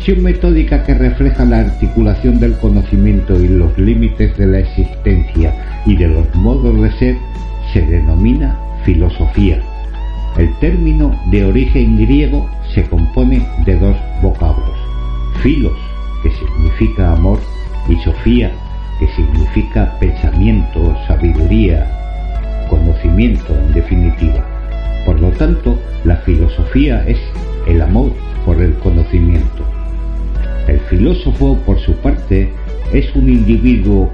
reflexión metódica que refleja la articulación del conocimiento y los límites de la existencia y de los modos de ser se denomina filosofía. El término de origen griego se compone de dos vocablos, filos, que significa amor, y sofía, que significa pensamiento, sabiduría, conocimiento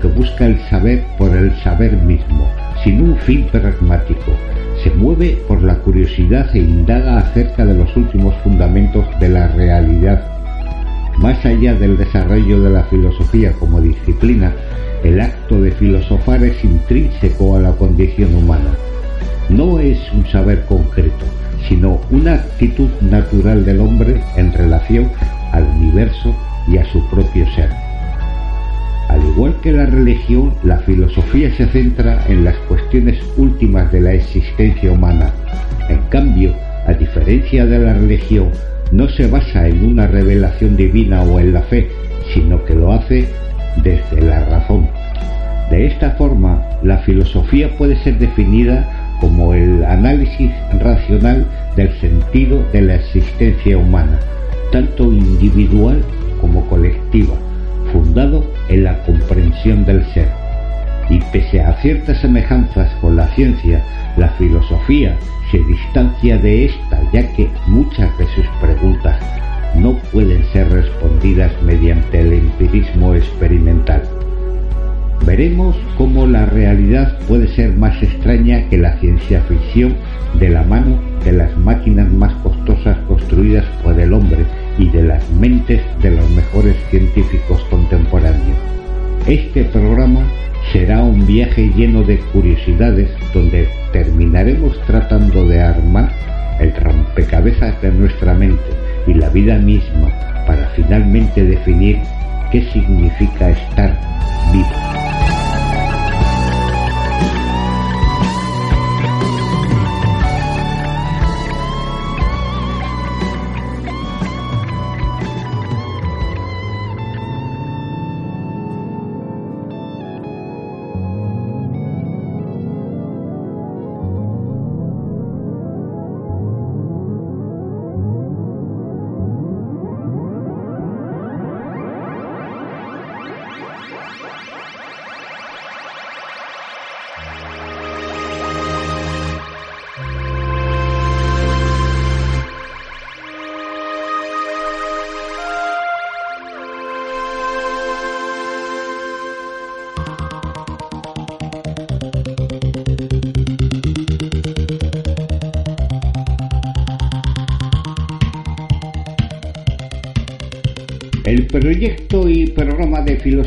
que busca el saber por el saber mismo, sin un fin pragmático. Se mueve por la curiosidad e indaga acerca de los últimos fundamentos de la realidad. Más allá del desarrollo de la filosofía como disciplina, el acto de filosofar es intrínseco a la condición humana. No es un saber concreto, sino una actitud natural del hombre en relación al universo y a su propio ser. Al igual que la religión, la filosofía se centra en las cuestiones últimas de la existencia humana. En cambio, a diferencia de la religión, no se basa en una revelación divina o en la fe, sino que lo hace desde la razón. De esta forma, la filosofía puede ser definida como el análisis racional del sentido de la existencia humana, tanto individual como colectiva, fundado en la comprensión del ser. Y pese a ciertas semejanzas con la ciencia, la filosofía se distancia de esta ya que muchas de sus preguntas no pueden ser respondidas mediante el empirismo experimental. Veremos cómo la realidad puede ser más extraña que la ciencia ficción de la mano de las máquinas más costosas construidas por el hombre y de las mentes de los mejores científicos contemporáneos. Este programa será un viaje lleno de curiosidades donde terminaremos tratando de armar el rompecabezas de nuestra mente y la vida misma para finalmente definir qué significa estar vivo.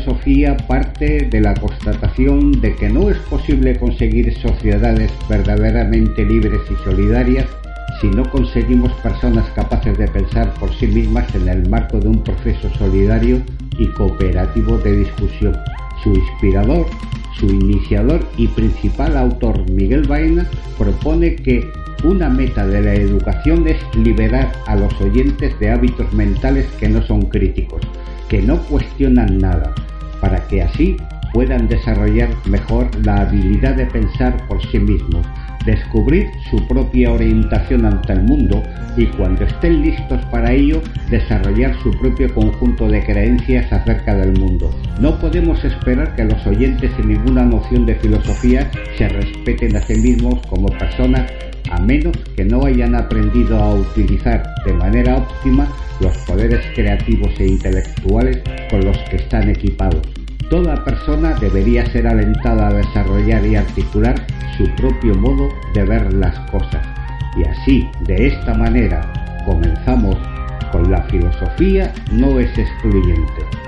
Filosofía parte de la constatación de que no es posible conseguir sociedades verdaderamente libres y solidarias si no conseguimos personas capaces de pensar por sí mismas en el marco de un proceso solidario y cooperativo de discusión. Su inspirador, su iniciador y principal autor, Miguel Baena, propone que una meta de la educación es liberar a los oyentes de hábitos mentales que no son críticos, que no cuestionan nada, para que así puedan desarrollar mejor la habilidad de pensar por sí mismos, descubrir su propia orientación ante el mundo y cuando estén listos para ello desarrollar su propio conjunto de creencias acerca del mundo. No podemos esperar que los oyentes sin ninguna noción de filosofía se respeten a sí mismos como personas a menos que no hayan aprendido a utilizar de manera óptima los poderes creativos e intelectuales con los que están equipados. Toda persona debería ser alentada a desarrollar y articular su propio modo de ver las cosas. Y así, de esta manera, comenzamos con la filosofía no es excluyente.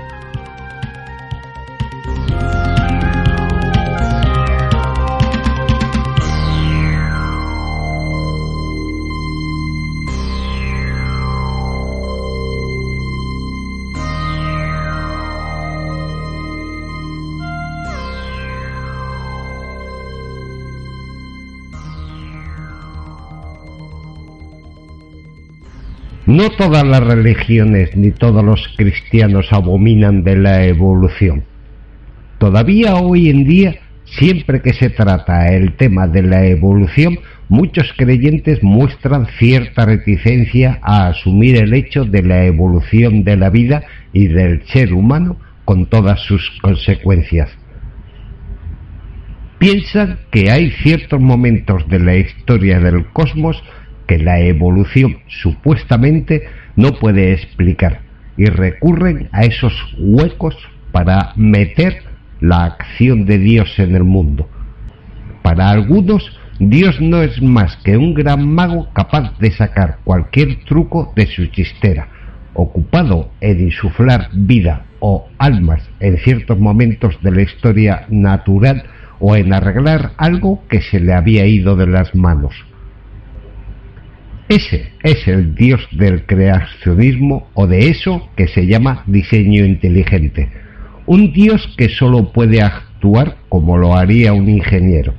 No todas las religiones ni todos los cristianos abominan de la evolución. Todavía hoy en día, siempre que se trata el tema de la evolución, muchos creyentes muestran cierta reticencia a asumir el hecho de la evolución de la vida y del ser humano con todas sus consecuencias. Piensan que hay ciertos momentos de la historia del cosmos que la evolución supuestamente no puede explicar y recurren a esos huecos para meter la acción de Dios en el mundo. Para algunos, Dios no es más que un gran mago capaz de sacar cualquier truco de su chistera, ocupado en insuflar vida o almas en ciertos momentos de la historia natural o en arreglar algo que se le había ido de las manos. Ese es el Dios del creacionismo o de eso que se llama diseño inteligente. Un Dios que solo puede actuar como lo haría un ingeniero,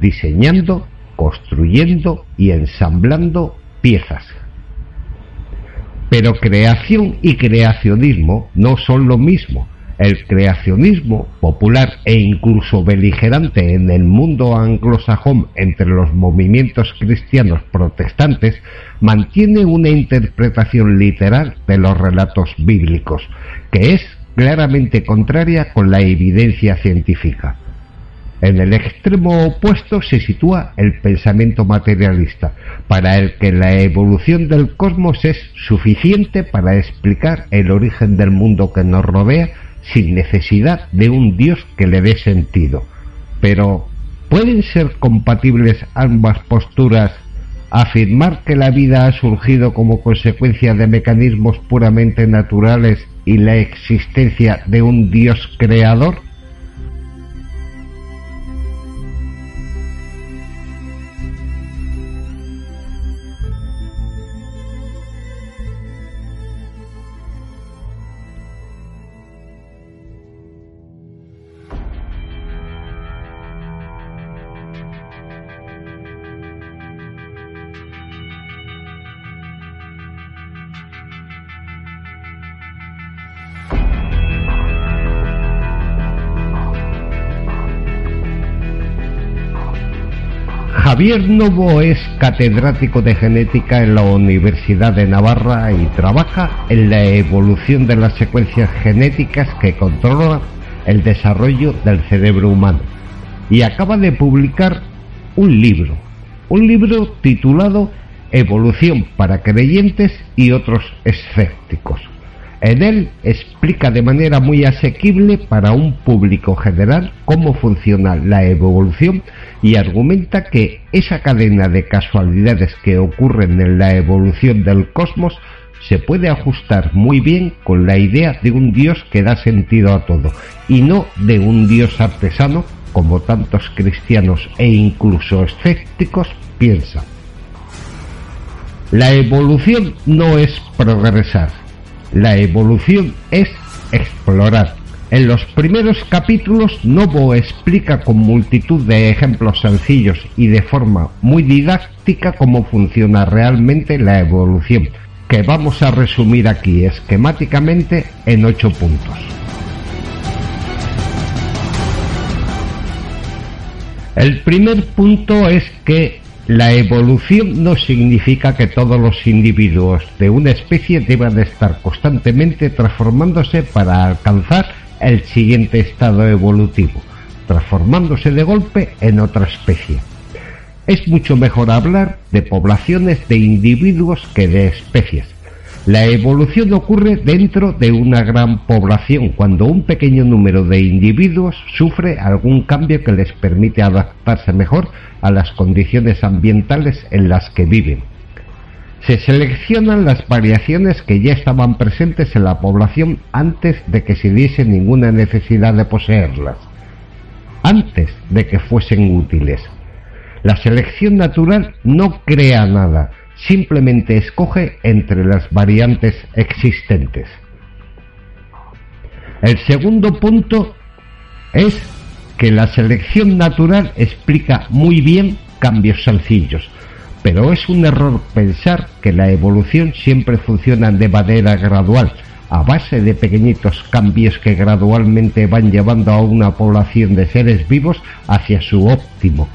diseñando, construyendo y ensamblando piezas. Pero creación y creacionismo no son lo mismo el creacionismo popular e incluso beligerante en el mundo anglosajón entre los movimientos cristianos protestantes mantiene una interpretación literal de los relatos bíblicos, que es claramente contraria con la evidencia científica. En el extremo opuesto se sitúa el pensamiento materialista, para el que la evolución del cosmos es suficiente para explicar el origen del mundo que nos rodea sin necesidad de un Dios que le dé sentido. Pero, ¿pueden ser compatibles ambas posturas? Afirmar que la vida ha surgido como consecuencia de mecanismos puramente naturales y la existencia de un Dios creador? Javier Novo es catedrático de genética en la Universidad de Navarra y trabaja en la evolución de las secuencias genéticas que controlan el desarrollo del cerebro humano. Y acaba de publicar un libro, un libro titulado Evolución para creyentes y otros escépticos. En él explica de manera muy asequible para un público general cómo funciona la evolución y argumenta que esa cadena de casualidades que ocurren en la evolución del cosmos se puede ajustar muy bien con la idea de un Dios que da sentido a todo y no de un Dios artesano como tantos cristianos e incluso escépticos piensan. La evolución no es progresar, la evolución es explorar. En los primeros capítulos, Novo explica con multitud de ejemplos sencillos y de forma muy didáctica cómo funciona realmente la evolución, que vamos a resumir aquí esquemáticamente en ocho puntos. El primer punto es que la evolución no significa que todos los individuos de una especie deban estar constantemente transformándose para alcanzar el siguiente estado evolutivo, transformándose de golpe en otra especie. Es mucho mejor hablar de poblaciones de individuos que de especies, la evolución ocurre dentro de una gran población cuando un pequeño número de individuos sufre algún cambio que les permite adaptarse mejor a las condiciones ambientales en las que viven. Se seleccionan las variaciones que ya estaban presentes en la población antes de que se diese ninguna necesidad de poseerlas, antes de que fuesen útiles. La selección natural no crea nada, simplemente escoge entre las variantes existentes. El segundo punto es que la selección natural explica muy bien cambios sencillos. pero es un error pensar que la evolución siempre funciona de manera gradual, a base de pequeñitos cambios que gradualmente van llevando a una población de seres vivos hacia su óptimo,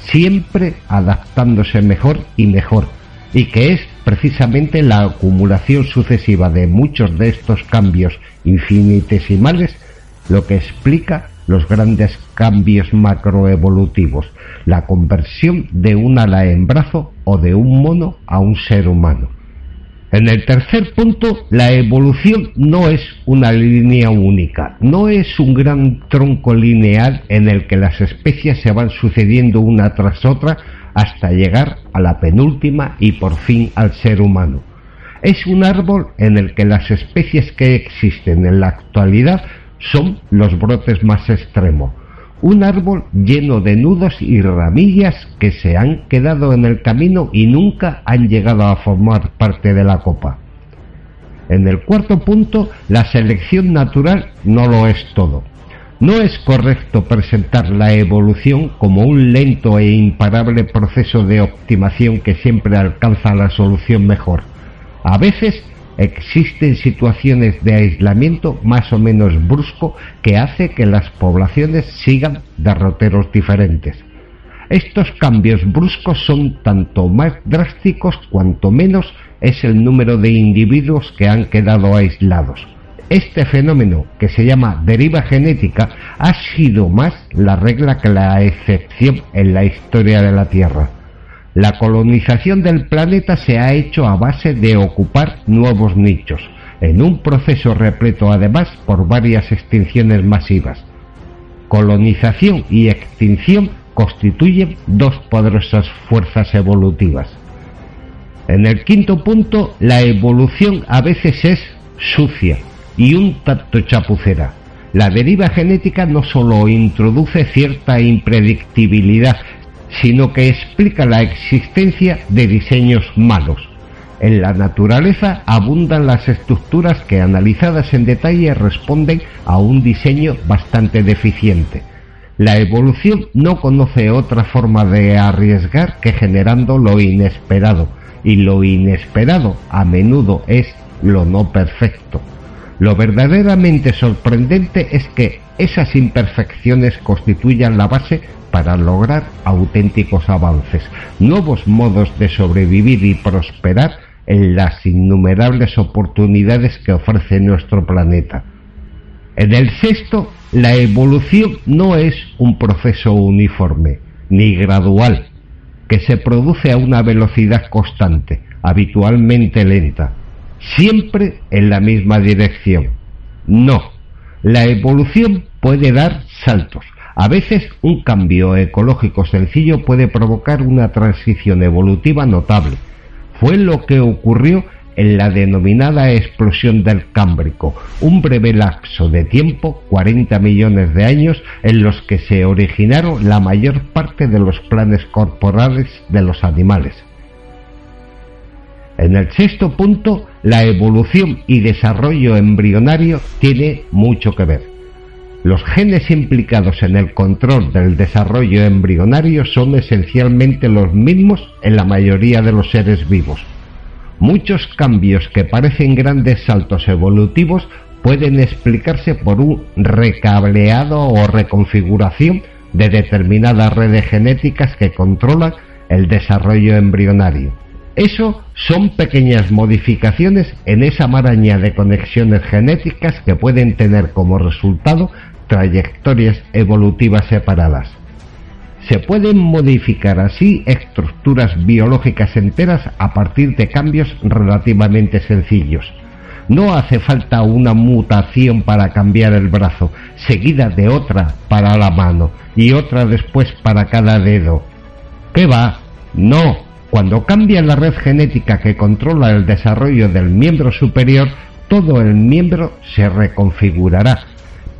siempre adaptándose mejor y mejor, y que es precisamente la acumulación sucesiva de muchos de estos cambios infinitesimales lo que explica los grandes cambios macroevolutivos, la conversión de un ala en brazo o de un mono a un ser humano. En el tercer punto, la evolución no es una línea única, no es un gran tronco lineal en el que las especies se van sucediendo una tras otra hasta llegar a la penúltima y por fin al ser humano. Es un árbol en el que las especies que existen en la actualidad son los brotes más extremos. Un árbol lleno de nudos y ramillas que se han quedado en el camino y nunca han llegado a formar parte de la copa. En el cuarto punto, la selección natural no lo es todo. No es correcto presentar la evolución como un lento e imparable proceso de optimación que siempre alcanza la solución mejor. A veces existen situaciones de aislamiento más o menos brusco que hace que las poblaciones sigan derroteros diferentes. Estos cambios bruscos son tanto más drásticos cuanto menos es el número de individuos que han quedado aislados. Este fenómeno, que se llama deriva genética, ha sido más la regla que la excepción en la historia de la Tierra. La colonización del planeta se ha hecho a base de ocupar nuevos nichos, en un proceso repleto además por varias extinciones masivas. Colonización y extinción constituyen dos poderosas fuerzas evolutivas. En el quinto punto, la evolución a veces es sucia y un tanto chapucera. La deriva genética no solo introduce cierta impredictibilidad, sino que explica la existencia de diseños malos. En la naturaleza abundan las estructuras que analizadas en detalle responden a un diseño bastante deficiente. La evolución no conoce otra forma de arriesgar que generando lo inesperado, y lo inesperado a menudo es lo no perfecto. Lo verdaderamente sorprendente es que esas imperfecciones constituyan la base para lograr auténticos avances, nuevos modos de sobrevivir y prosperar en las innumerables oportunidades que ofrece nuestro planeta. En el sexto, la evolución no es un proceso uniforme ni gradual, que se produce a una velocidad constante, habitualmente lenta, siempre en la misma dirección. No, la evolución puede dar saltos, a veces un cambio ecológico sencillo puede provocar una transición evolutiva notable. Fue lo que ocurrió en la denominada explosión del Cámbrico, un breve lapso de tiempo, 40 millones de años, en los que se originaron la mayor parte de los planes corporales de los animales. En el sexto punto, la evolución y desarrollo embrionario tiene mucho que ver. Los genes implicados en el control del desarrollo embrionario son esencialmente los mismos en la mayoría de los seres vivos. Muchos cambios que parecen grandes saltos evolutivos pueden explicarse por un recableado o reconfiguración de determinadas redes genéticas que controlan el desarrollo embrionario. Eso son pequeñas modificaciones en esa maraña de conexiones genéticas que pueden tener como resultado trayectorias evolutivas separadas. Se pueden modificar así estructuras biológicas enteras a partir de cambios relativamente sencillos. No hace falta una mutación para cambiar el brazo, seguida de otra para la mano y otra después para cada dedo. ¿Qué va? No. Cuando cambia la red genética que controla el desarrollo del miembro superior, todo el miembro se reconfigurará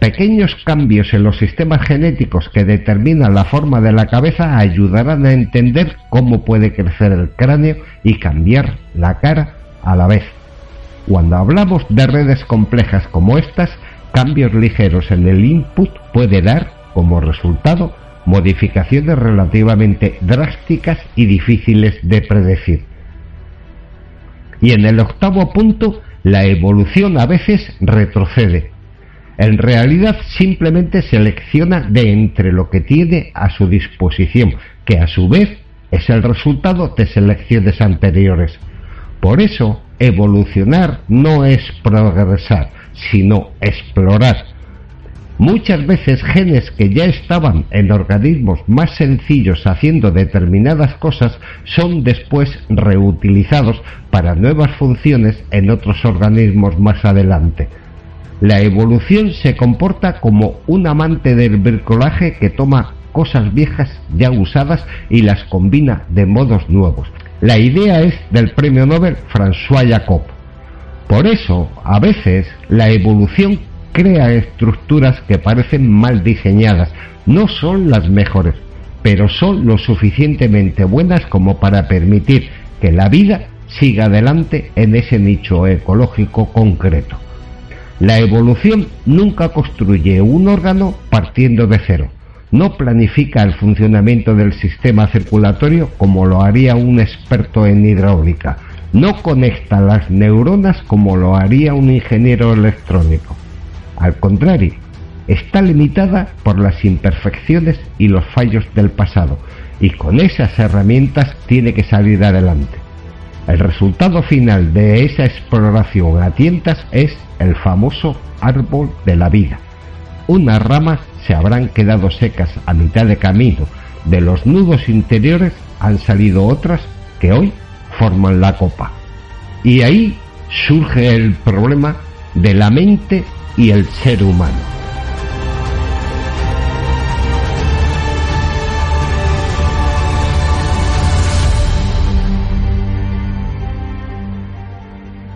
Pequeños cambios en los sistemas genéticos que determinan la forma de la cabeza ayudarán a entender cómo puede crecer el cráneo y cambiar la cara a la vez. Cuando hablamos de redes complejas como estas, cambios ligeros en el input puede dar como resultado modificaciones relativamente drásticas y difíciles de predecir. Y en el octavo punto, la evolución a veces retrocede. En realidad simplemente selecciona de entre lo que tiene a su disposición, que a su vez es el resultado de selecciones anteriores. Por eso, evolucionar no es progresar, sino explorar. Muchas veces genes que ya estaban en organismos más sencillos haciendo determinadas cosas son después reutilizados para nuevas funciones en otros organismos más adelante. La evolución se comporta como un amante del bricolaje que toma cosas viejas ya usadas y las combina de modos nuevos. La idea es del premio Nobel François Jacob. Por eso, a veces, la evolución crea estructuras que parecen mal diseñadas. No son las mejores, pero son lo suficientemente buenas como para permitir que la vida siga adelante en ese nicho ecológico concreto. La evolución nunca construye un órgano partiendo de cero. No planifica el funcionamiento del sistema circulatorio como lo haría un experto en hidráulica. No conecta las neuronas como lo haría un ingeniero electrónico. Al contrario, está limitada por las imperfecciones y los fallos del pasado y con esas herramientas tiene que salir adelante. El resultado final de esa exploración a tientas es el famoso árbol de la vida. Unas ramas se habrán quedado secas a mitad de camino, de los nudos interiores han salido otras que hoy forman la copa. Y ahí surge el problema de la mente y el ser humano.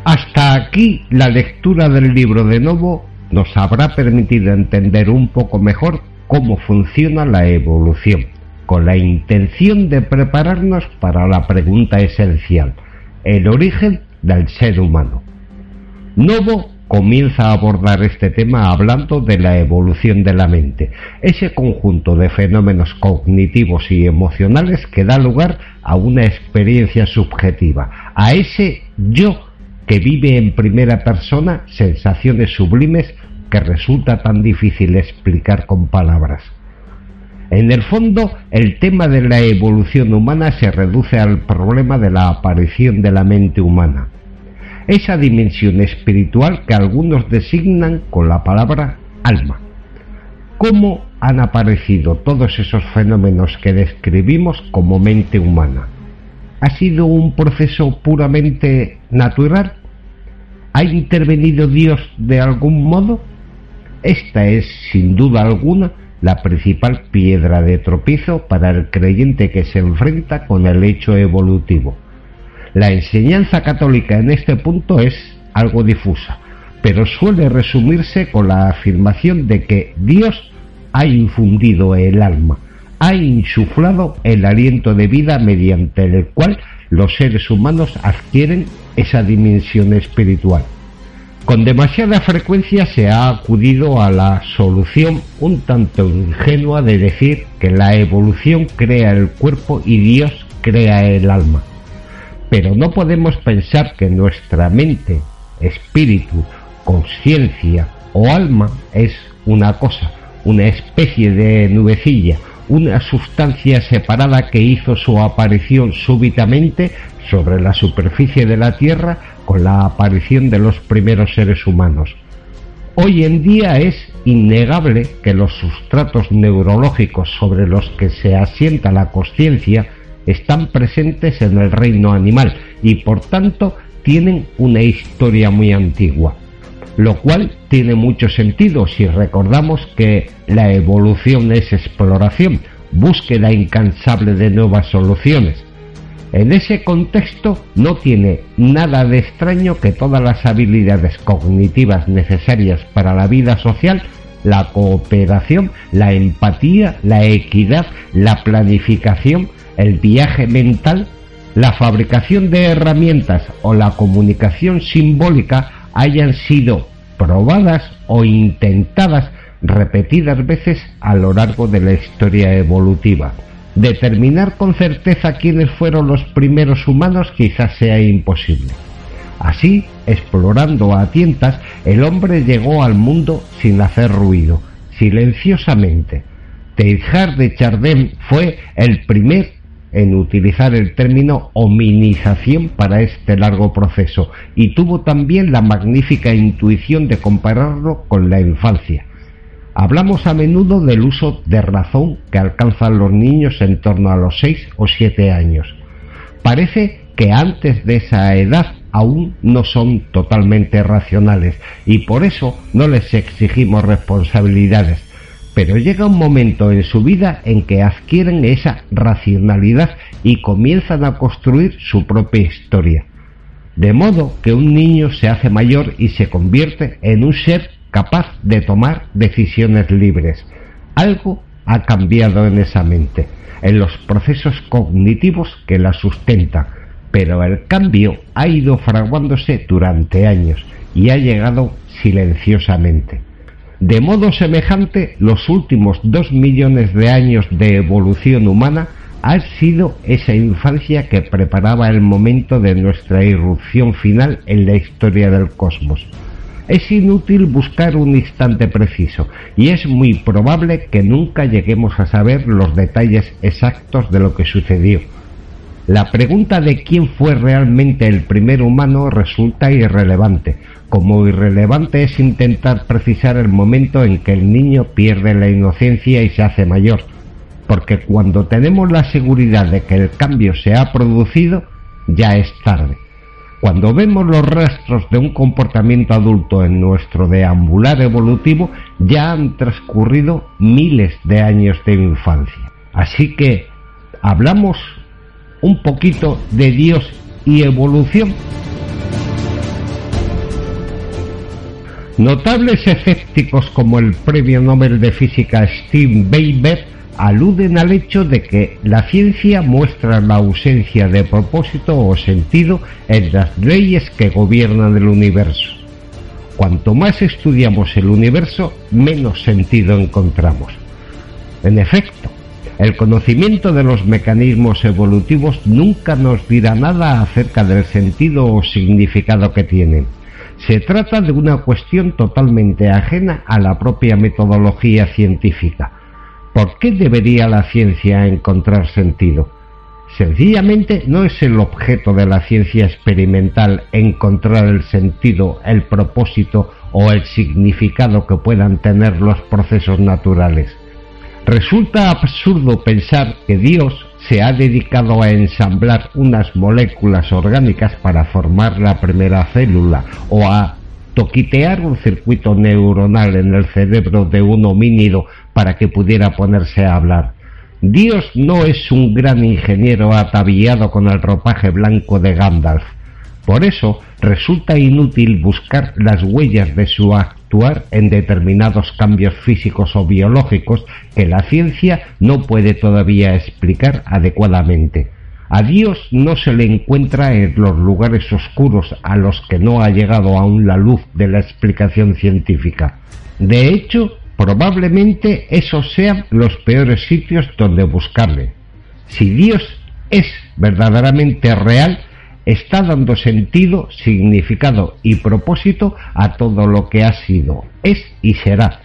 Hasta aquí la lectura del libro de Novo nos habrá permitido entender un poco mejor cómo funciona la evolución, con la intención de prepararnos para la pregunta esencial, el origen del ser humano. Novo comienza a abordar este tema hablando de la evolución de la mente, ese conjunto de fenómenos cognitivos y emocionales que da lugar a una experiencia subjetiva, a ese yo que vive en primera persona sensaciones sublimes que resulta tan difícil explicar con palabras. En el fondo, el tema de la evolución humana se reduce al problema de la aparición de la mente humana esa dimensión espiritual que algunos designan con la palabra alma. ¿Cómo han aparecido todos esos fenómenos que describimos como mente humana? ¿Ha sido un proceso puramente natural? ¿Ha intervenido Dios de algún modo? Esta es, sin duda alguna, la principal piedra de tropiezo para el creyente que se enfrenta con el hecho evolutivo. La enseñanza católica en este punto es algo difusa, pero suele resumirse con la afirmación de que Dios ha infundido el alma, ha insuflado el aliento de vida mediante el cual los seres humanos adquieren esa dimensión espiritual. Con demasiada frecuencia se ha acudido a la solución un tanto ingenua de decir que la evolución crea el cuerpo y Dios crea el alma. Pero no podemos pensar que nuestra mente, espíritu, conciencia o alma es una cosa, una especie de nubecilla, una sustancia separada que hizo su aparición súbitamente sobre la superficie de la Tierra con la aparición de los primeros seres humanos. Hoy en día es innegable que los sustratos neurológicos sobre los que se asienta la conciencia están presentes en el reino animal y por tanto tienen una historia muy antigua, lo cual tiene mucho sentido si recordamos que la evolución es exploración, búsqueda incansable de nuevas soluciones. En ese contexto no tiene nada de extraño que todas las habilidades cognitivas necesarias para la vida social la cooperación, la empatía, la equidad, la planificación, el viaje mental, la fabricación de herramientas o la comunicación simbólica hayan sido probadas o intentadas repetidas veces a lo largo de la historia evolutiva. Determinar con certeza quiénes fueron los primeros humanos quizás sea imposible. Así, explorando a tientas, el hombre llegó al mundo sin hacer ruido, silenciosamente. Teilhard de Chardin fue el primer en utilizar el término hominización para este largo proceso y tuvo también la magnífica intuición de compararlo con la infancia. Hablamos a menudo del uso de razón que alcanzan los niños en torno a los 6 o 7 años. Parece que antes de esa edad aún no son totalmente racionales y por eso no les exigimos responsabilidades. Pero llega un momento en su vida en que adquieren esa racionalidad y comienzan a construir su propia historia. De modo que un niño se hace mayor y se convierte en un ser capaz de tomar decisiones libres. Algo ha cambiado en esa mente, en los procesos cognitivos que la sustentan, pero el cambio ha ido fraguándose durante años y ha llegado silenciosamente. De modo semejante, los últimos dos millones de años de evolución humana han sido esa infancia que preparaba el momento de nuestra irrupción final en la historia del cosmos es inútil buscar un instante preciso y es muy probable que nunca lleguemos a saber los detalles exactos de lo que sucedió. La pregunta de quién fue realmente el primer humano resulta irrelevante, como irrelevante es intentar precisar el momento en que el niño pierde la inocencia y se hace mayor, porque cuando tenemos la seguridad de que el cambio se ha producido, ya es tarde. Cuando vemos los rastros de un comportamiento adulto en nuestro deambular evolutivo, ya han transcurrido miles de años de infancia. Así que hablamos un poquito de Dios y evolución. Notables escépticos como el premio Nobel de Física Steve Weber aluden al hecho de que la ciencia muestra la ausencia de propósito o sentido en las leyes que gobiernan el universo. Cuanto más estudiamos el universo, menos sentido encontramos. En efecto, el conocimiento de los mecanismos evolutivos nunca nos dirá nada acerca del sentido o significado que tienen. Se trata de una cuestión totalmente ajena a la propia metodología científica ¿Por qué debería la ciencia encontrar sentido? Sencillamente no es el objeto de la ciencia experimental encontrar el sentido, el propósito o el significado que puedan tener los procesos naturales. Resulta absurdo pensar que Dios se ha dedicado a ensamblar unas moléculas orgánicas para formar la primera célula o a toquitear un circuito neuronal en el cerebro de un homínido para que pudiera ponerse a hablar. Dios no es un gran ingeniero ataviado con el ropaje blanco de Gandalf. Por eso resulta inútil buscar las huellas de su actuar en determinados cambios físicos o biológicos que la ciencia no puede todavía explicar adecuadamente. A Dios no se le encuentra en los lugares oscuros a los que no ha llegado aún la luz de la explicación científica. De hecho, probablemente esos sean los peores sitios donde buscarle. Si Dios es verdaderamente real, está dando sentido, significado y propósito a todo lo que ha sido, es y será.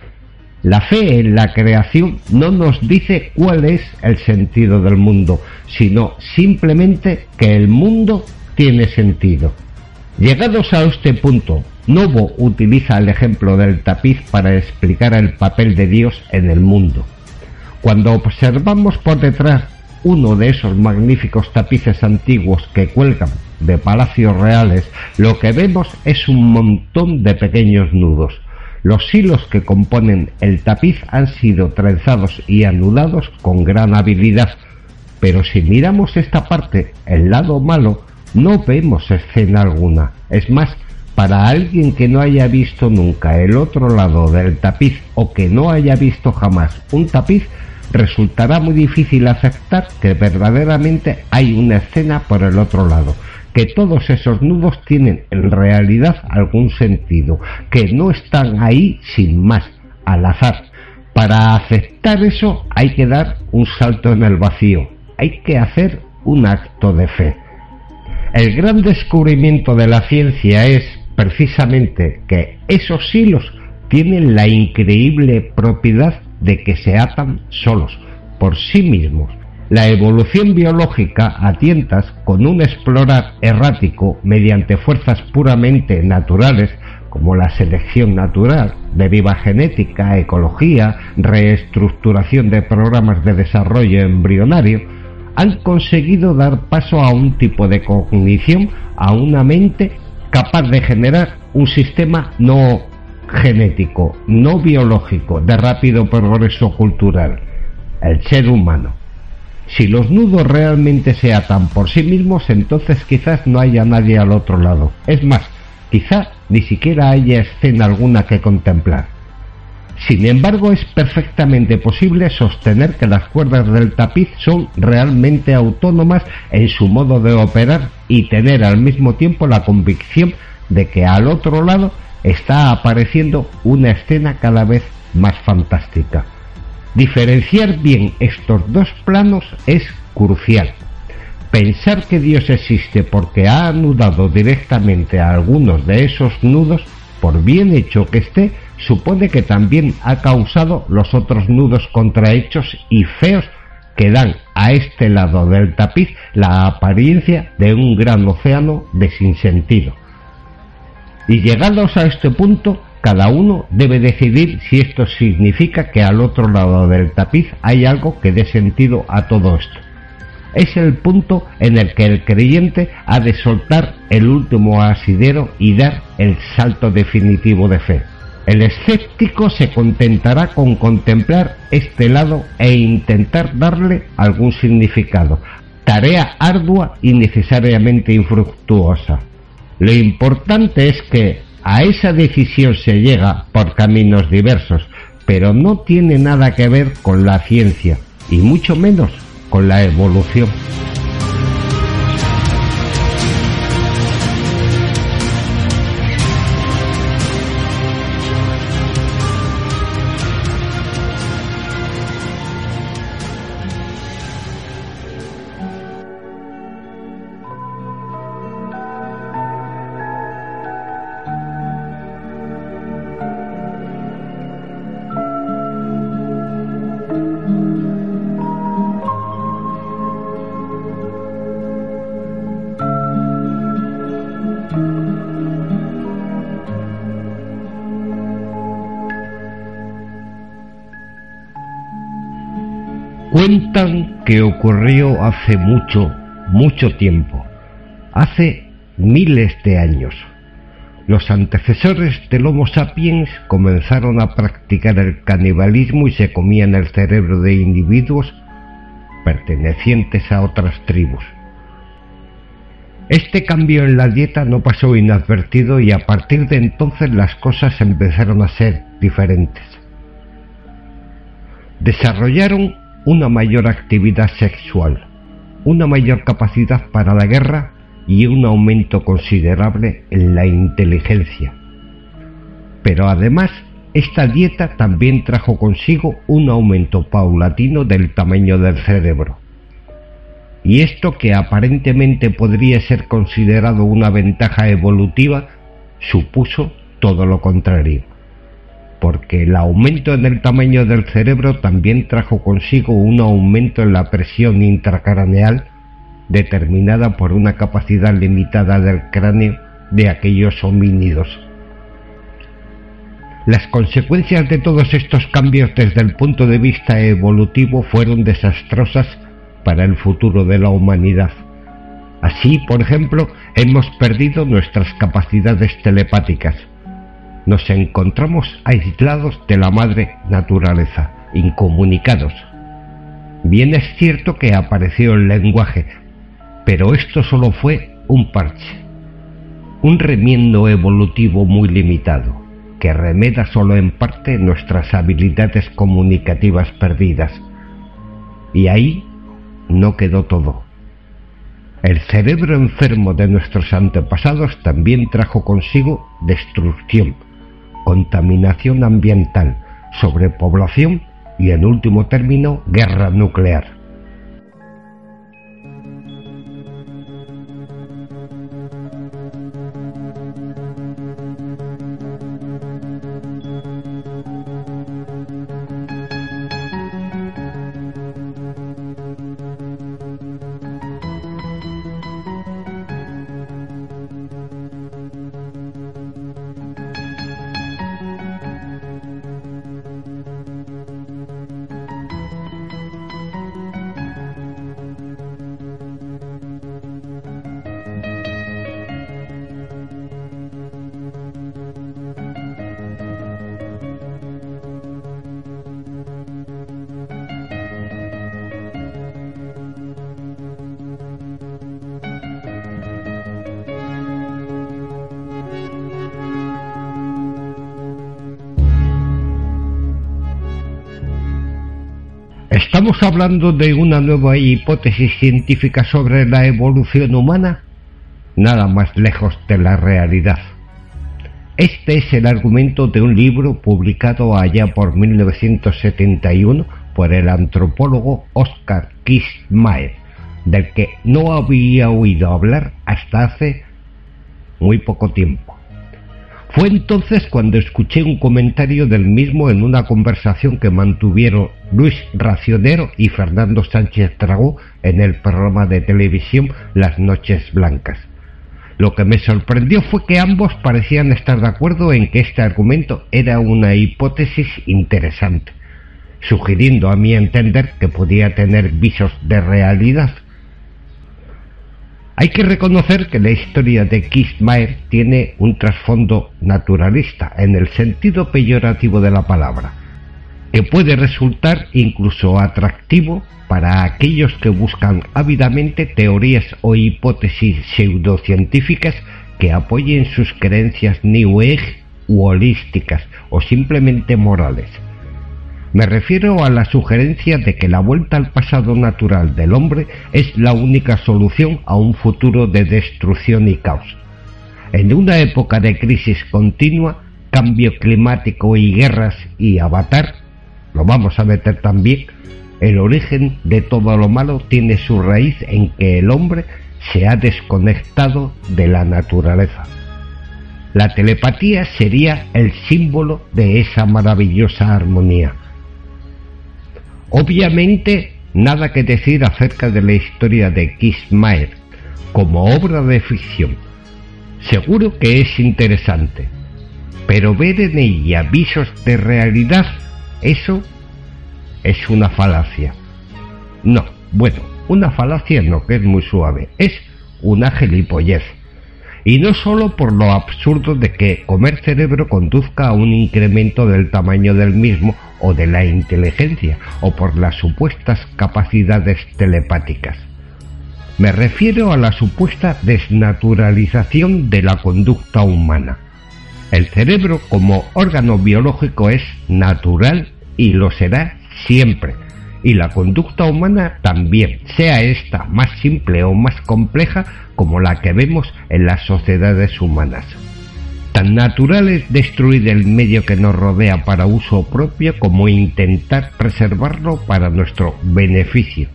La fe en la creación no nos dice cuál es el sentido del mundo, sino simplemente que el mundo tiene sentido. Llegados a este punto, Novo utiliza el ejemplo del tapiz para explicar el papel de Dios en el mundo. Cuando observamos por detrás uno de esos magníficos tapices antiguos que cuelgan de palacios reales, lo que vemos es un montón de pequeños nudos. Los hilos que componen el tapiz han sido trenzados y anudados con gran habilidad, pero si miramos esta parte, el lado malo, no vemos escena alguna. Es más, para alguien que no haya visto nunca el otro lado del tapiz o que no haya visto jamás un tapiz, resultará muy difícil aceptar que verdaderamente hay una escena por el otro lado, que todos esos nudos tienen en realidad algún sentido, que no están ahí sin más, al azar. Para aceptar eso hay que dar un salto en el vacío, hay que hacer un acto de fe. El gran descubrimiento de la ciencia es precisamente que esos hilos tienen la increíble propiedad de que se atan solos, por sí mismos. La evolución biológica a tientas, con un explorar errático mediante fuerzas puramente naturales, como la selección natural, deriva genética, ecología, reestructuración de programas de desarrollo embrionario, han conseguido dar paso a un tipo de cognición, a una mente capaz de generar un sistema no genético, no biológico, de rápido progreso cultural, el ser humano. Si los nudos realmente se atan por sí mismos, entonces quizás no haya nadie al otro lado. Es más, quizá ni siquiera haya escena alguna que contemplar. Sin embargo, es perfectamente posible sostener que las cuerdas del tapiz son realmente autónomas en su modo de operar y tener al mismo tiempo la convicción de que al otro lado está apareciendo una escena cada vez más fantástica. Diferenciar bien estos dos planos es crucial. Pensar que Dios existe porque ha anudado directamente a algunos de esos nudos, por bien hecho que esté, supone que también ha causado los otros nudos contrahechos y feos que dan a este lado del tapiz la apariencia de un gran océano de sinsentido. Y llegados a este punto, cada uno debe decidir si esto significa que al otro lado del tapiz hay algo que dé sentido a todo esto. Es el punto en el que el creyente ha de soltar el último asidero y dar el salto definitivo de fe. El escéptico se contentará con contemplar este lado e intentar darle algún significado, tarea ardua y necesariamente infructuosa. Lo importante es que a esa decisión se llega por caminos diversos, pero no tiene nada que ver con la ciencia y mucho menos con la evolución. Que ocurrió hace mucho, mucho tiempo, hace miles de años. Los antecesores del Homo sapiens comenzaron a practicar el canibalismo y se comían el cerebro de individuos pertenecientes a otras tribus. Este cambio en la dieta no pasó inadvertido y a partir de entonces las cosas empezaron a ser diferentes. Desarrollaron una mayor actividad sexual, una mayor capacidad para la guerra y un aumento considerable en la inteligencia. Pero además, esta dieta también trajo consigo un aumento paulatino del tamaño del cerebro. Y esto que aparentemente podría ser considerado una ventaja evolutiva, supuso todo lo contrario porque el aumento en el tamaño del cerebro también trajo consigo un aumento en la presión intracraneal determinada por una capacidad limitada del cráneo de aquellos homínidos. Las consecuencias de todos estos cambios desde el punto de vista evolutivo fueron desastrosas para el futuro de la humanidad. Así, por ejemplo, hemos perdido nuestras capacidades telepáticas, nos encontramos aislados de la madre naturaleza, incomunicados. Bien es cierto que apareció el lenguaje, pero esto solo fue un parche, un remiendo evolutivo muy limitado, que remeda solo en parte nuestras habilidades comunicativas perdidas. Y ahí no quedó todo. El cerebro enfermo de nuestros antepasados también trajo consigo destrucción, contaminación ambiental, sobrepoblación y en último término guerra nuclear. ¿Estamos hablando de una nueva hipótesis científica sobre la evolución humana? Nada más lejos de la realidad. Este es el argumento de un libro publicado allá por 1971 por el antropólogo Oscar Kistmayer, del que no había oído hablar hasta hace muy poco tiempo. Fue entonces cuando escuché un comentario del mismo en una conversación que mantuvieron Luis Racionero y Fernando Sánchez Dragó en el programa de televisión Las Noches Blancas. Lo que me sorprendió fue que ambos parecían estar de acuerdo en que este argumento era una hipótesis interesante, sugiriendo a mi entender que podía tener visos de realidad hay que reconocer que la historia de Kistmayer tiene un trasfondo naturalista, en el sentido peyorativo de la palabra, que puede resultar incluso atractivo para aquellos que buscan ávidamente teorías o hipótesis pseudocientíficas que apoyen sus creencias New Age u holísticas o simplemente morales. Me refiero a la sugerencia de que la vuelta al pasado natural del hombre es la única solución a un futuro de destrucción y caos. En una época de crisis continua, cambio climático y guerras y avatar, lo vamos a meter también, el origen de todo lo malo tiene su raíz en que el hombre se ha desconectado de la naturaleza. La telepatía sería el símbolo de esa maravillosa armonía. Obviamente, nada que decir acerca de la historia de Kissmayer como obra de ficción. Seguro que es interesante, pero ver en ella visos de realidad, eso es una falacia. No, bueno, una falacia no, que es muy suave, es una gilipollez. Y no solo por lo absurdo de que comer cerebro conduzca a un incremento del tamaño del mismo o de la inteligencia o por las supuestas capacidades telepáticas. Me refiero a la supuesta desnaturalización de la conducta humana. El cerebro como órgano biológico es natural y lo será siempre, y la conducta humana también, sea esta más simple o más compleja como la que vemos en las sociedades humanas. Tan natural es destruir el medio que nos rodea para uso propio como intentar preservarlo para nuestro beneficio.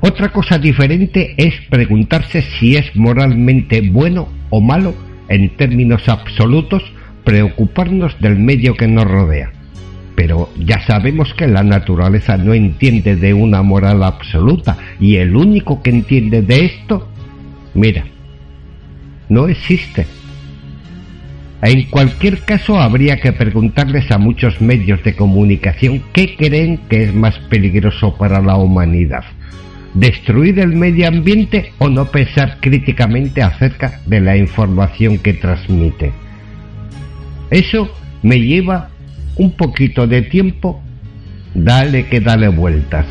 Otra cosa diferente es preguntarse si es moralmente bueno o malo, en términos absolutos, preocuparnos del medio que nos rodea. Pero ya sabemos que la naturaleza no entiende de una moral absoluta y el único que entiende de esto, mira, no existe. En cualquier caso, habría que preguntarles a muchos medios de comunicación qué creen que es más peligroso para la humanidad. ¿Destruir el medio ambiente o no pensar críticamente acerca de la información que transmite? Eso me lleva un poquito de tiempo, dale que dale vueltas.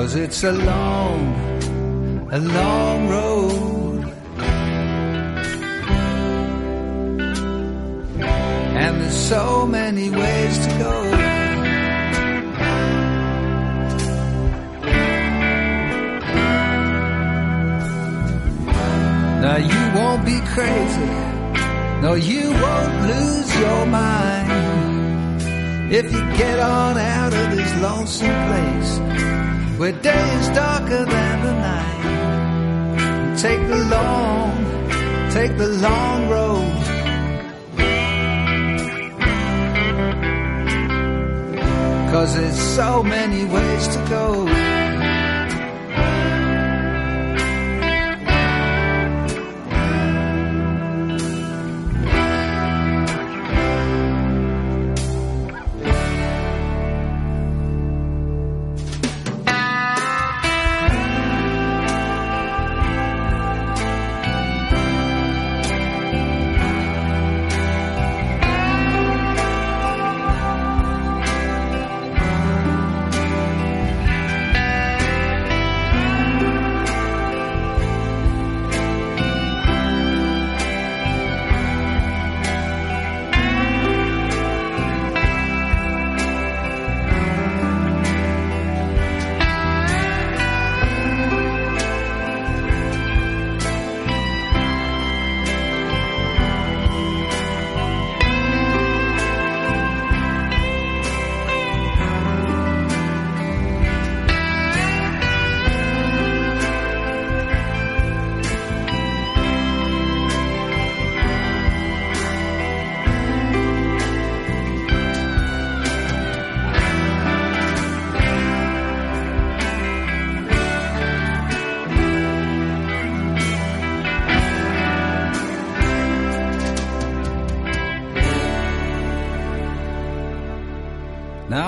Cause it's a long, a long road. And there's so many ways to go. Now you won't be crazy. No, you won't lose your mind. If you get on out of this lonesome place where day is darker than the night. Take the long, take the long road. Cause there's so many ways to go.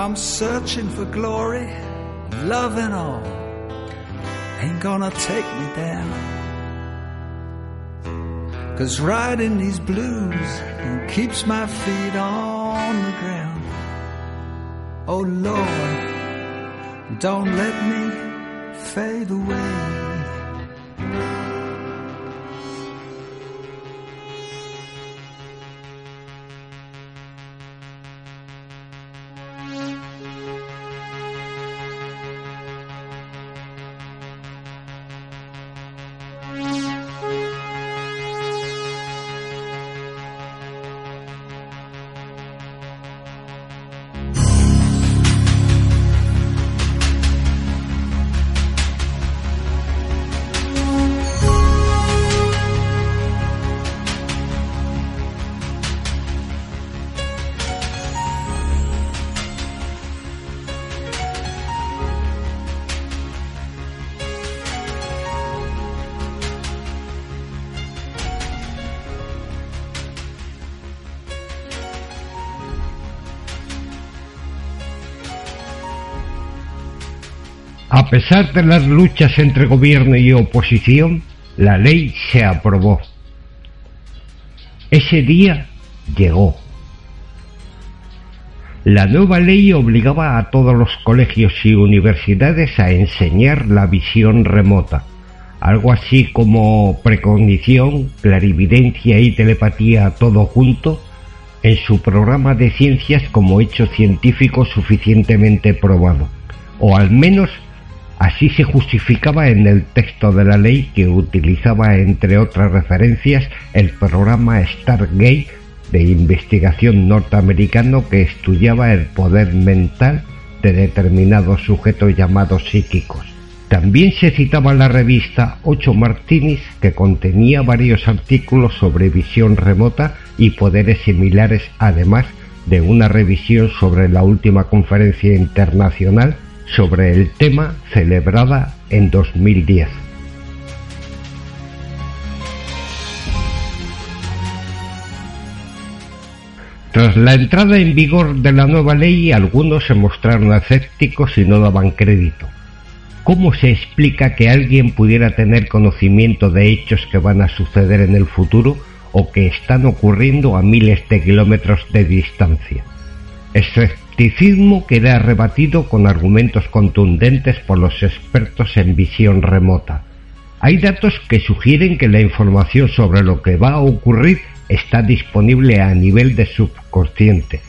I'm searching for glory, love and all. Ain't gonna take me down. Cause riding these blues keeps my feet on the ground. Oh Lord, don't let me fade away. Pesar de las luchas entre gobierno y oposición, la ley se aprobó. Ese día llegó. La nueva ley obligaba a todos los colegios y universidades a enseñar la visión remota, algo así como precognición, clarividencia y telepatía todo junto en su programa de ciencias como hecho científico suficientemente probado, o al menos Así se justificaba en el texto de la ley que utilizaba, entre otras referencias, el programa Stargate de investigación norteamericano que estudiaba el poder mental de determinados sujetos llamados psíquicos. También se citaba la revista Ocho Martinis que contenía varios artículos sobre visión remota y poderes similares, además de una revisión sobre la última conferencia internacional sobre el tema celebrada en 2010. Tras la entrada en vigor de la nueva ley, algunos se mostraron escépticos y no daban crédito. ¿Cómo se explica que alguien pudiera tener conocimiento de hechos que van a suceder en el futuro o que están ocurriendo a miles de kilómetros de distancia? Escepticismo queda rebatido con argumentos contundentes por los expertos en visión remota. Hay datos que sugieren que la información sobre lo que va a ocurrir está disponible a nivel de subconsciente.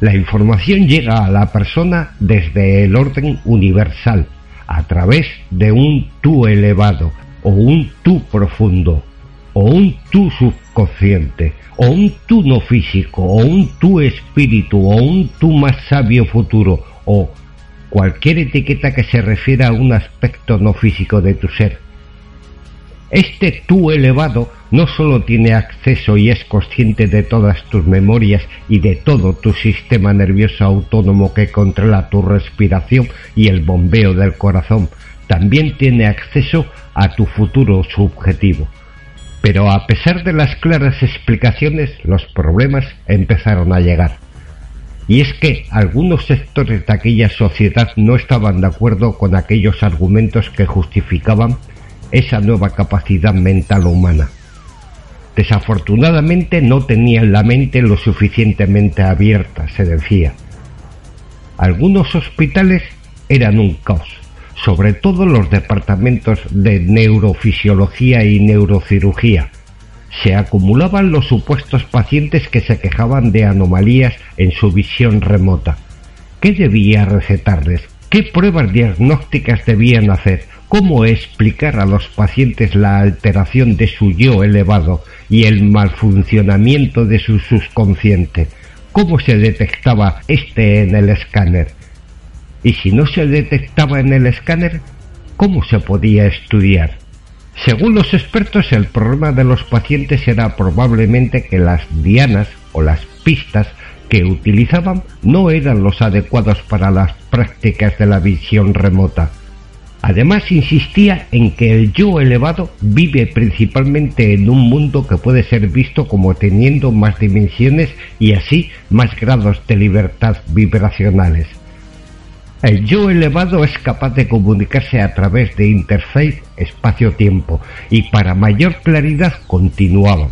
La información llega a la persona desde el orden universal, a través de un tú elevado, o un tú profundo, o un tú subconsciente, o un tú no físico, o un tú espíritu, o un tú más sabio futuro, o cualquier etiqueta que se refiera a un aspecto no físico de tu ser. Este tú elevado no solo tiene acceso y es consciente de todas tus memorias y de todo tu sistema nervioso autónomo que controla tu respiración y el bombeo del corazón, también tiene acceso a tu futuro subjetivo. Pero a pesar de las claras explicaciones, los problemas empezaron a llegar. Y es que algunos sectores de aquella sociedad no estaban de acuerdo con aquellos argumentos que justificaban esa nueva capacidad mental humana. Desafortunadamente no tenían la mente lo suficientemente abierta, se decía. Algunos hospitales eran un caos, sobre todo los departamentos de neurofisiología y neurocirugía. Se acumulaban los supuestos pacientes que se quejaban de anomalías en su visión remota. ¿Qué debía recetarles? ¿Qué pruebas diagnósticas debían hacer? ¿Cómo explicar a los pacientes la alteración de su yo elevado y el malfuncionamiento de su subconsciente? ¿Cómo se detectaba este en el escáner? Y si no se detectaba en el escáner, ¿cómo se podía estudiar? Según los expertos, el problema de los pacientes era probablemente que las dianas o las pistas que utilizaban no eran los adecuados para las prácticas de la visión remota. Además insistía en que el yo elevado vive principalmente en un mundo que puede ser visto como teniendo más dimensiones y así más grados de libertad vibracionales. El yo elevado es capaz de comunicarse a través de interface espacio-tiempo y para mayor claridad continuaba.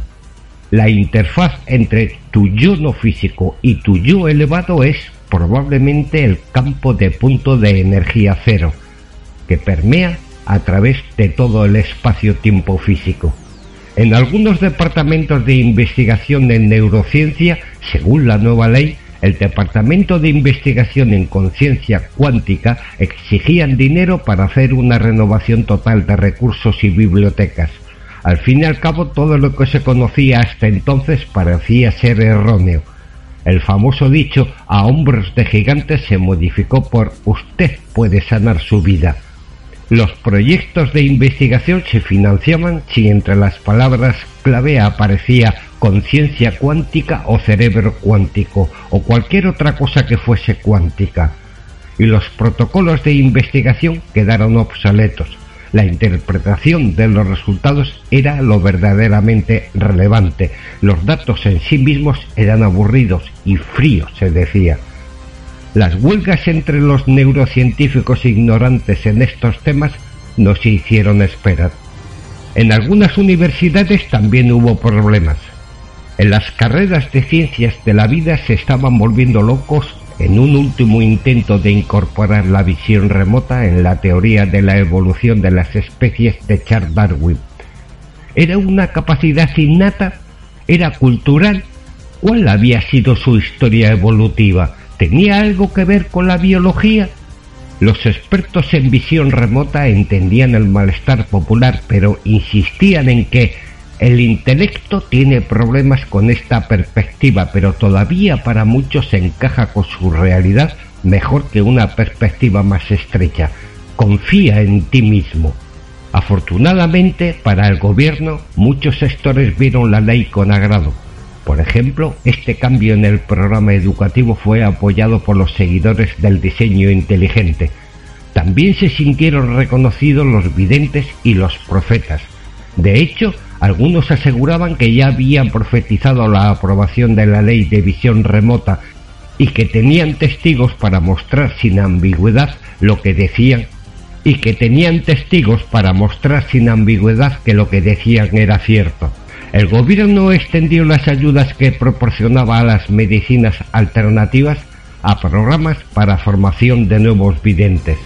La interfaz entre tu yo no físico y tu yo elevado es probablemente el campo de punto de energía cero, que permea a través de todo el espacio-tiempo físico. En algunos departamentos de investigación en neurociencia, según la nueva ley, el Departamento de Investigación en Conciencia Cuántica exigían dinero para hacer una renovación total de recursos y bibliotecas. Al fin y al cabo, todo lo que se conocía hasta entonces parecía ser erróneo. El famoso dicho a hombros de gigantes se modificó por usted puede sanar su vida. Los proyectos de investigación se financiaban si entre las palabras clave aparecía conciencia cuántica o cerebro cuántico o cualquier otra cosa que fuese cuántica. Y los protocolos de investigación quedaron obsoletos. La interpretación de los resultados era lo verdaderamente relevante. Los datos en sí mismos eran aburridos y fríos, se decía. Las huelgas entre los neurocientíficos ignorantes en estos temas no se hicieron esperar. En algunas universidades también hubo problemas. En las carreras de ciencias de la vida se estaban volviendo locos en un último intento de incorporar la visión remota en la teoría de la evolución de las especies de Charles Darwin. ¿Era una capacidad innata? ¿Era cultural? ¿Cuál había sido su historia evolutiva? ¿Tenía algo que ver con la biología? Los expertos en visión remota entendían el malestar popular, pero insistían en que el intelecto tiene problemas con esta perspectiva, pero todavía para muchos se encaja con su realidad mejor que una perspectiva más estrecha. Confía en ti mismo. Afortunadamente para el gobierno, muchos sectores vieron la ley con agrado por ejemplo, este cambio en el programa educativo fue apoyado por los seguidores del diseño inteligente. También se sintieron reconocidos los videntes y los profetas. De hecho, algunos aseguraban que ya habían profetizado la aprobación de la ley de visión remota y que tenían testigos para mostrar sin ambigüedad lo que decían y que tenían testigos para mostrar sin ambigüedad que lo que decían era cierto. El gobierno extendió las ayudas que proporcionaba a las medicinas alternativas a programas para formación de nuevos videntes.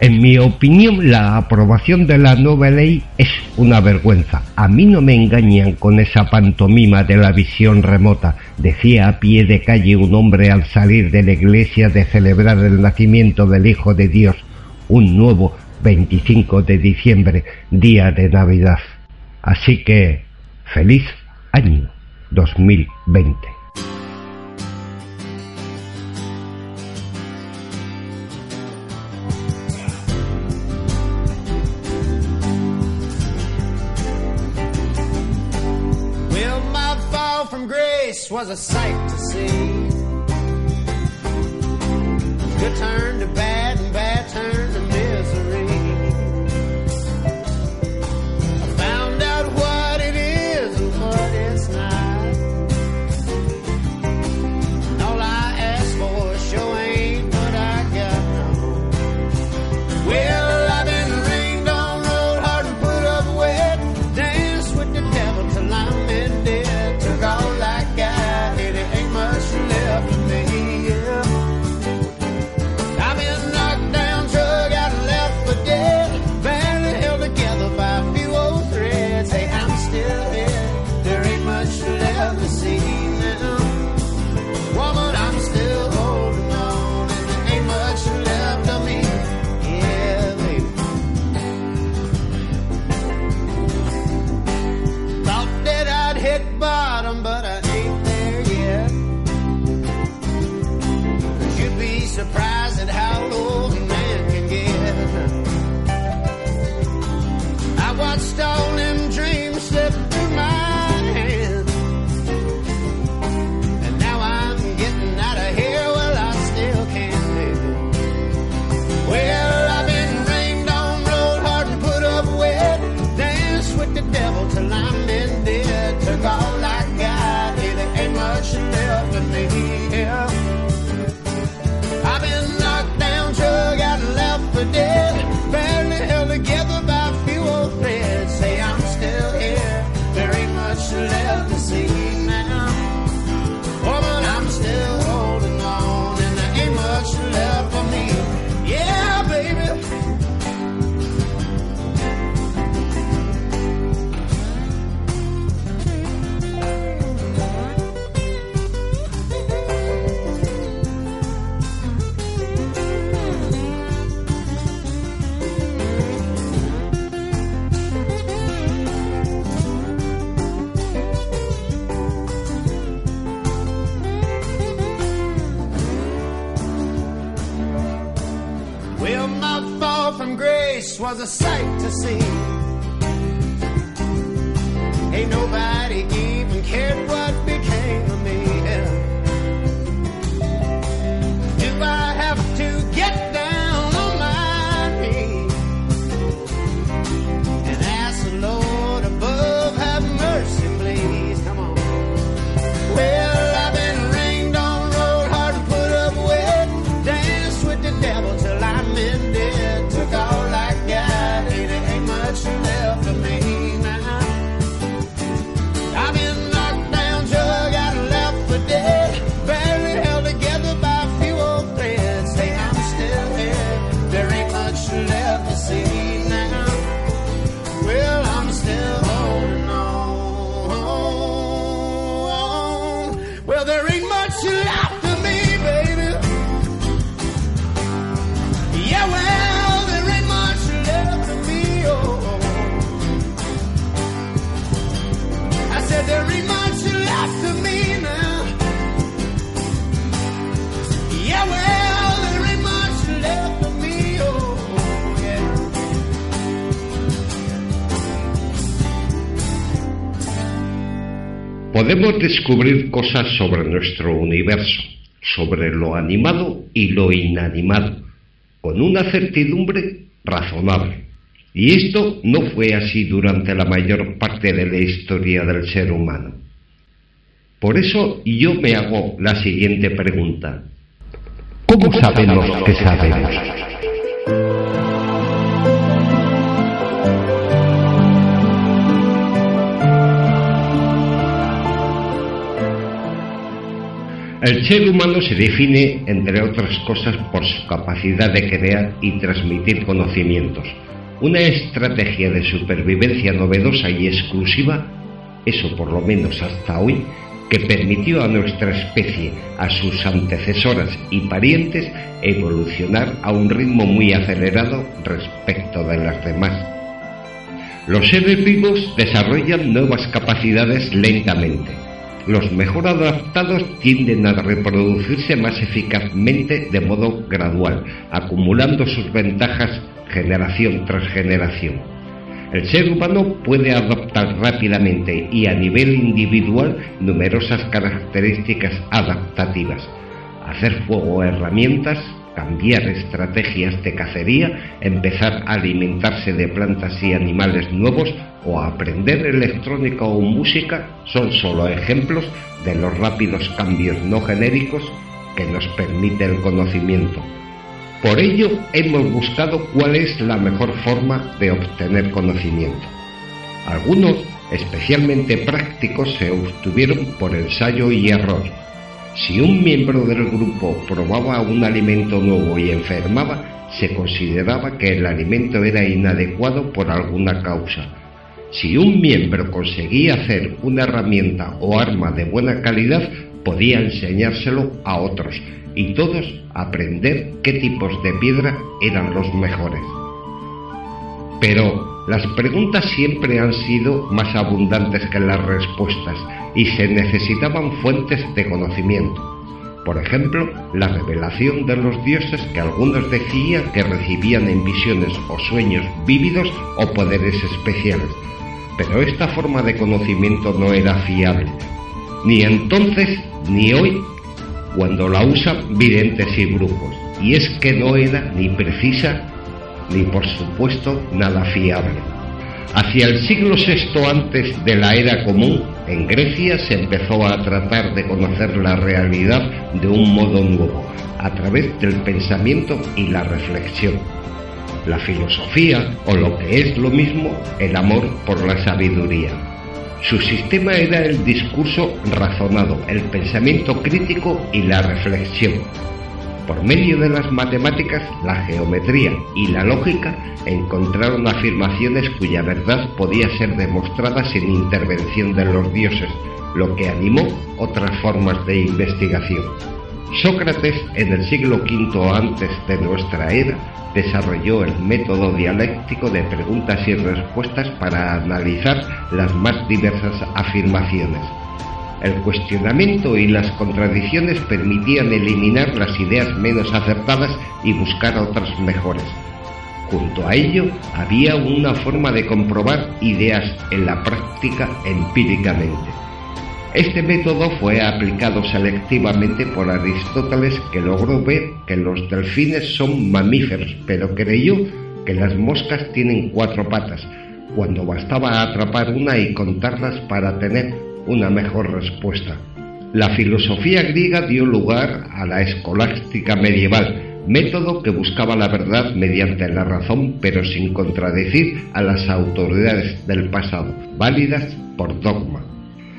En mi opinión, la aprobación de la nueva ley es una vergüenza. A mí no me engañan con esa pantomima de la visión remota, decía a pie de calle un hombre al salir de la iglesia de celebrar el nacimiento del Hijo de Dios, un nuevo 25 de diciembre, día de Navidad. Así que Feliz año 2020. was a sight to see. to see. Podemos descubrir cosas sobre nuestro universo, sobre lo animado y lo inanimado, con una certidumbre razonable. Y esto no fue así durante la mayor parte de la historia del ser humano. Por eso yo me hago la siguiente pregunta. ¿Cómo sabemos que sabemos? El ser humano se define, entre otras cosas, por su capacidad de crear y transmitir conocimientos una estrategia de supervivencia novedosa y exclusiva, eso por lo menos hasta hoy, que permitió a nuestra especie, a sus antecesoras y parientes, evolucionar a un ritmo muy acelerado respecto de las demás. Los seres vivos desarrollan nuevas capacidades lentamente los mejor adaptados tienden a reproducirse más eficazmente de modo gradual, acumulando sus ventajas generación tras generación. El ser humano puede adoptar rápidamente y a nivel individual numerosas características adaptativas. Hacer fuego herramientas, cambiar estrategias de cacería, empezar a alimentarse de plantas y animales nuevos o aprender electrónica o música son solo ejemplos de los rápidos cambios no genéricos que nos permite el conocimiento. Por ello hemos buscado cuál es la mejor forma de obtener conocimiento. Algunos, especialmente prácticos, se obtuvieron por ensayo y error. Si un miembro del grupo probaba un alimento nuevo y enfermaba, se consideraba que el alimento era inadecuado por alguna causa si un miembro conseguía hacer una herramienta o arma de buena calidad, podía enseñárselo a otros y todos aprender qué tipos de piedra eran los mejores. Pero las preguntas siempre han sido más abundantes que las respuestas y se necesitaban fuentes de conocimiento. Por ejemplo, la revelación de los dioses que algunos decían que recibían en visiones o sueños vívidos o poderes especiales, pero esta forma de conocimiento no era fiable, ni entonces ni hoy, cuando la usan videntes y brujos. Y es que no era ni precisa, ni por supuesto nada fiable. Hacia el siglo VI antes de la era común, en Grecia se empezó a tratar de conocer la realidad de un modo nuevo, a través del pensamiento y la reflexión la filosofía o lo que es lo mismo, el amor por la sabiduría. Su sistema era el discurso razonado, el pensamiento crítico y la reflexión. Por medio de las matemáticas, la geometría y la lógica encontraron afirmaciones cuya verdad podía ser demostrada sin intervención de los dioses, lo que animó otras formas de investigación. Sócrates, en el siglo V antes de nuestra era, desarrolló el método dialéctico de preguntas y respuestas para analizar las más diversas afirmaciones. El cuestionamiento y las contradicciones permitían eliminar las ideas menos acertadas y buscar otras mejores. Junto a ello, había una forma de comprobar ideas en la práctica empíricamente. Este método fue aplicado selectivamente por Aristóteles que logró ver que los delfines son mamíferos, pero creyó que las moscas tienen cuatro patas, cuando bastaba atrapar una y contarlas para tener una mejor respuesta. La filosofía griega dio lugar a la escolástica medieval, método que buscaba la verdad mediante la razón pero sin contradecir a las autoridades del pasado, válidas por dogma.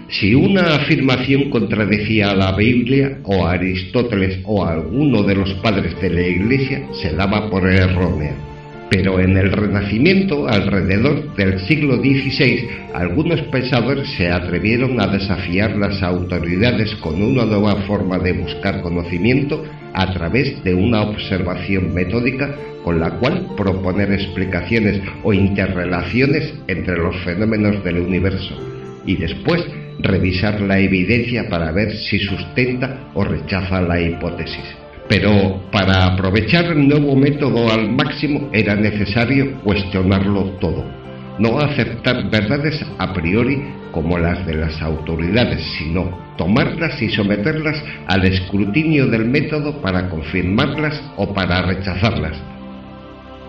Si una afirmación contradecía a la Biblia o a Aristóteles o a alguno de los padres de la Iglesia, se daba por errónea. Pero en el Renacimiento, alrededor del siglo XVI, algunos pensadores se atrevieron a desafiar las autoridades con una nueva forma de buscar conocimiento a través de una observación metódica con la cual proponer explicaciones o interrelaciones entre los fenómenos del universo y después revisar la evidencia para ver si sustenta o rechaza la hipótesis. Pero para aprovechar el nuevo método al máximo era necesario cuestionarlo todo, no aceptar verdades a priori como las de las autoridades, sino tomarlas y someterlas al escrutinio del método para confirmarlas o para rechazarlas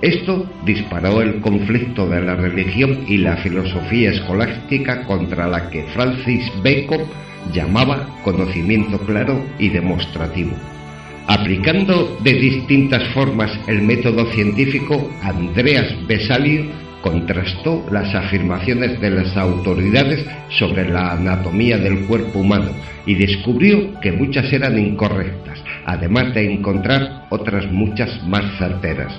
esto disparó el conflicto de la religión y la filosofía escolástica contra la que Francis Bacon llamaba conocimiento claro y demostrativo. Aplicando de distintas formas el método científico, Andreas Besalio contrastó las afirmaciones de las autoridades sobre la anatomía del cuerpo humano y descubrió que muchas eran incorrectas, además de encontrar otras muchas más certeras.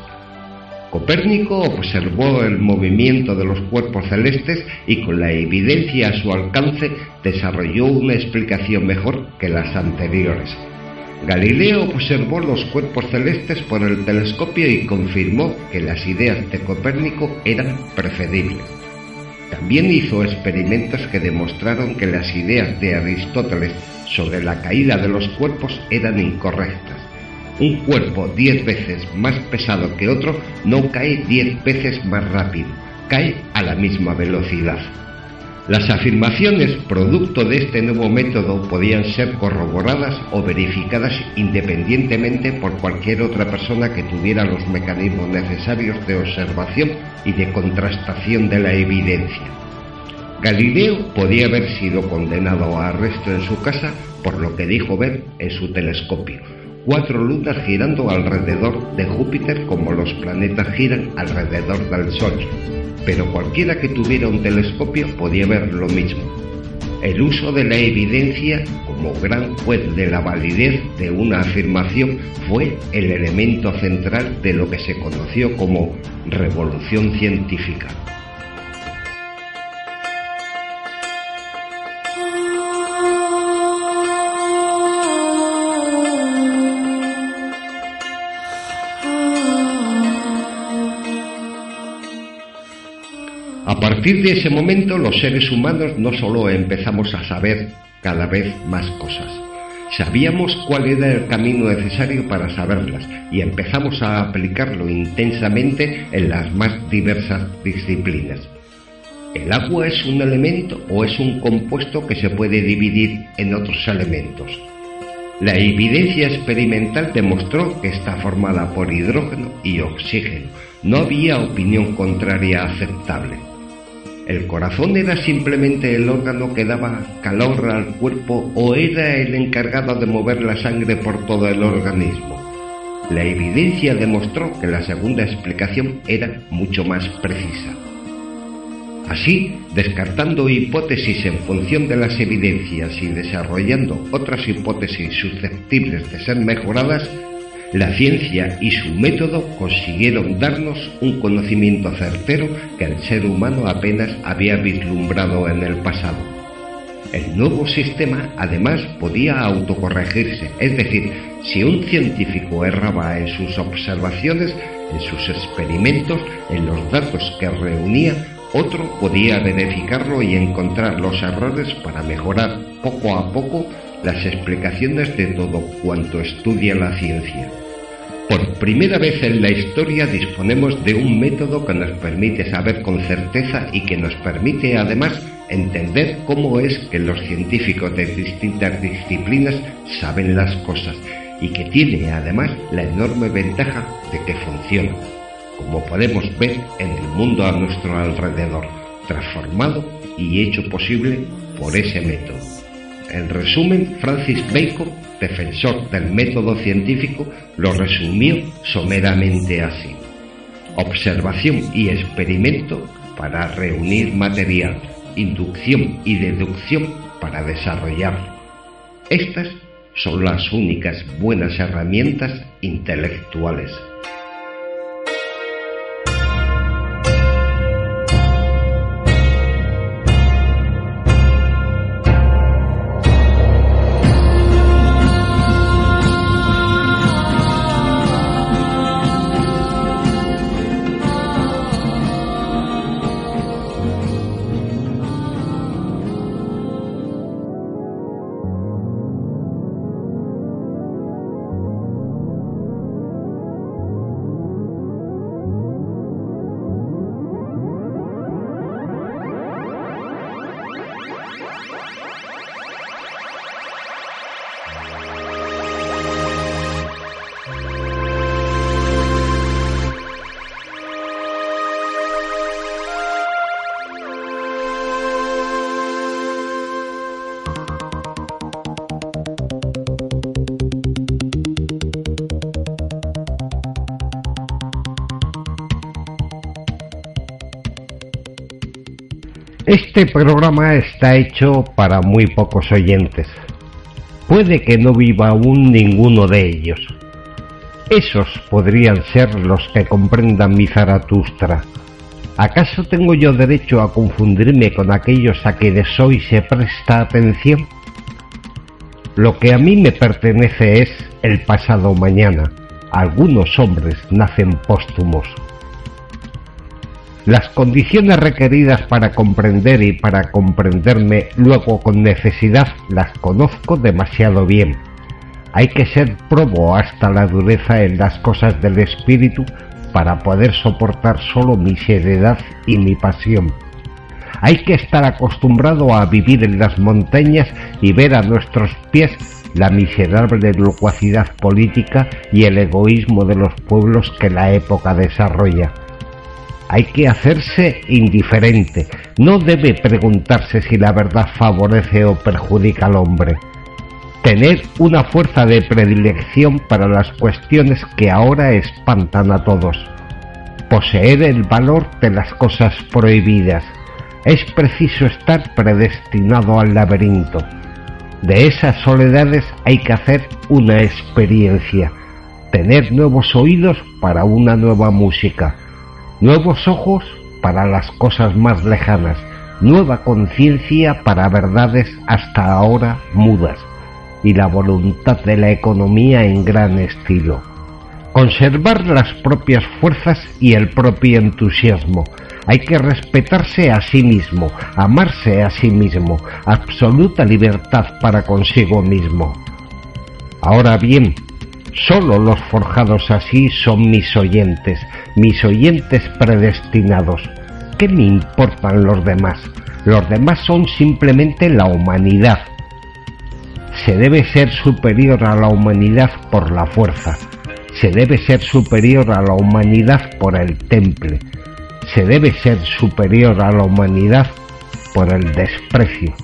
Copérnico observó el movimiento de los cuerpos celestes y con la evidencia a su alcance desarrolló una explicación mejor que las anteriores. Galileo observó los cuerpos celestes por el telescopio y confirmó que las ideas de Copérnico eran preferibles. También hizo experimentos que demostraron que las ideas de Aristóteles sobre la caída de los cuerpos eran incorrectas un cuerpo diez veces más pesado que otro no cae diez veces más rápido, cae a la misma velocidad. Las afirmaciones producto de este nuevo método podían ser corroboradas o verificadas independientemente por cualquier otra persona que tuviera los mecanismos necesarios de observación y de contrastación de la evidencia. Galileo podía haber sido condenado a arresto en su casa por lo que dijo ver en su telescopio, cuatro lunas girando alrededor de Júpiter como los planetas giran alrededor del Sol, pero cualquiera que tuviera un telescopio podía ver lo mismo. El uso de la evidencia como gran juez de la validez de una afirmación fue el elemento central de lo que se conoció como revolución científica. A partir de ese momento los seres humanos no solo empezamos a saber cada vez más cosas, sabíamos cuál era el camino necesario para saberlas y empezamos a aplicarlo intensamente en las más diversas disciplinas. ¿El agua es un elemento o es un compuesto que se puede dividir en otros elementos? La evidencia experimental demostró que está formada por hidrógeno y oxígeno. No había opinión contraria aceptable. ¿El corazón era simplemente el órgano que daba calor al cuerpo o era el encargado de mover la sangre por todo el organismo? La evidencia demostró que la segunda explicación era mucho más precisa. Así, descartando hipótesis en función de las evidencias y desarrollando otras hipótesis susceptibles de ser mejoradas, la ciencia y su método consiguieron darnos un conocimiento certero que el ser humano apenas había vislumbrado en el pasado. El nuevo sistema además podía autocorregirse, es decir, si un científico erraba en sus observaciones, en sus experimentos, en los datos que reunía, otro podía verificarlo y encontrar los errores para mejorar poco a poco las explicaciones de todo cuanto estudia la ciencia. Por primera vez en la historia disponemos de un método que nos permite saber con certeza y que nos permite además entender cómo es que los científicos de distintas disciplinas saben las cosas y que tiene además la enorme ventaja de que funciona, como podemos ver en el mundo a nuestro alrededor, transformado y hecho posible por ese método. En resumen, Francis Bacon, defensor del método científico, lo resumió someramente así. Observación y experimento para reunir material, inducción y deducción para desarrollarlo. Estas son las únicas buenas herramientas intelectuales. Este programa está hecho para muy pocos oyentes. Puede que no viva aún ninguno de ellos. Esos podrían ser los que comprendan mi Zaratustra. ¿Acaso tengo yo derecho a confundirme con aquellos a quienes hoy se presta atención? Lo que a mí me pertenece es el pasado mañana. Algunos hombres nacen póstumos. Las condiciones requeridas para comprender y para comprenderme luego con necesidad las conozco demasiado bien. Hay que ser probo hasta la dureza en las cosas del espíritu para poder soportar solo mi seriedad y mi pasión. Hay que estar acostumbrado a vivir en las montañas y ver a nuestros pies la miserable locuacidad política y el egoísmo de los pueblos que la época desarrolla hay que hacerse indiferente. No debe preguntarse si la verdad favorece o perjudica al hombre. Tener una fuerza de predilección para las cuestiones que ahora espantan a todos. Poseer el valor de las cosas prohibidas. Es preciso estar predestinado al laberinto. De esas soledades hay que hacer una experiencia. Tener nuevos oídos para una nueva música nuevos ojos para las cosas más lejanas, nueva conciencia para verdades hasta ahora mudas y la voluntad de la economía en gran estilo. Conservar las propias fuerzas y el propio entusiasmo. Hay que respetarse a sí mismo, amarse a sí mismo, absoluta libertad para consigo mismo. Ahora bien, Solo los forjados así son mis oyentes, mis oyentes predestinados. ¿Qué me importan los demás? Los demás son simplemente la humanidad. Se debe ser superior a la humanidad por la fuerza. Se debe ser superior a la humanidad por el temple. Se debe ser superior a la humanidad por el desprecio.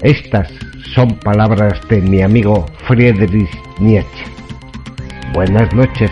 Estas son palabras de mi amigo Friedrich Nietzsche. Buenas noches.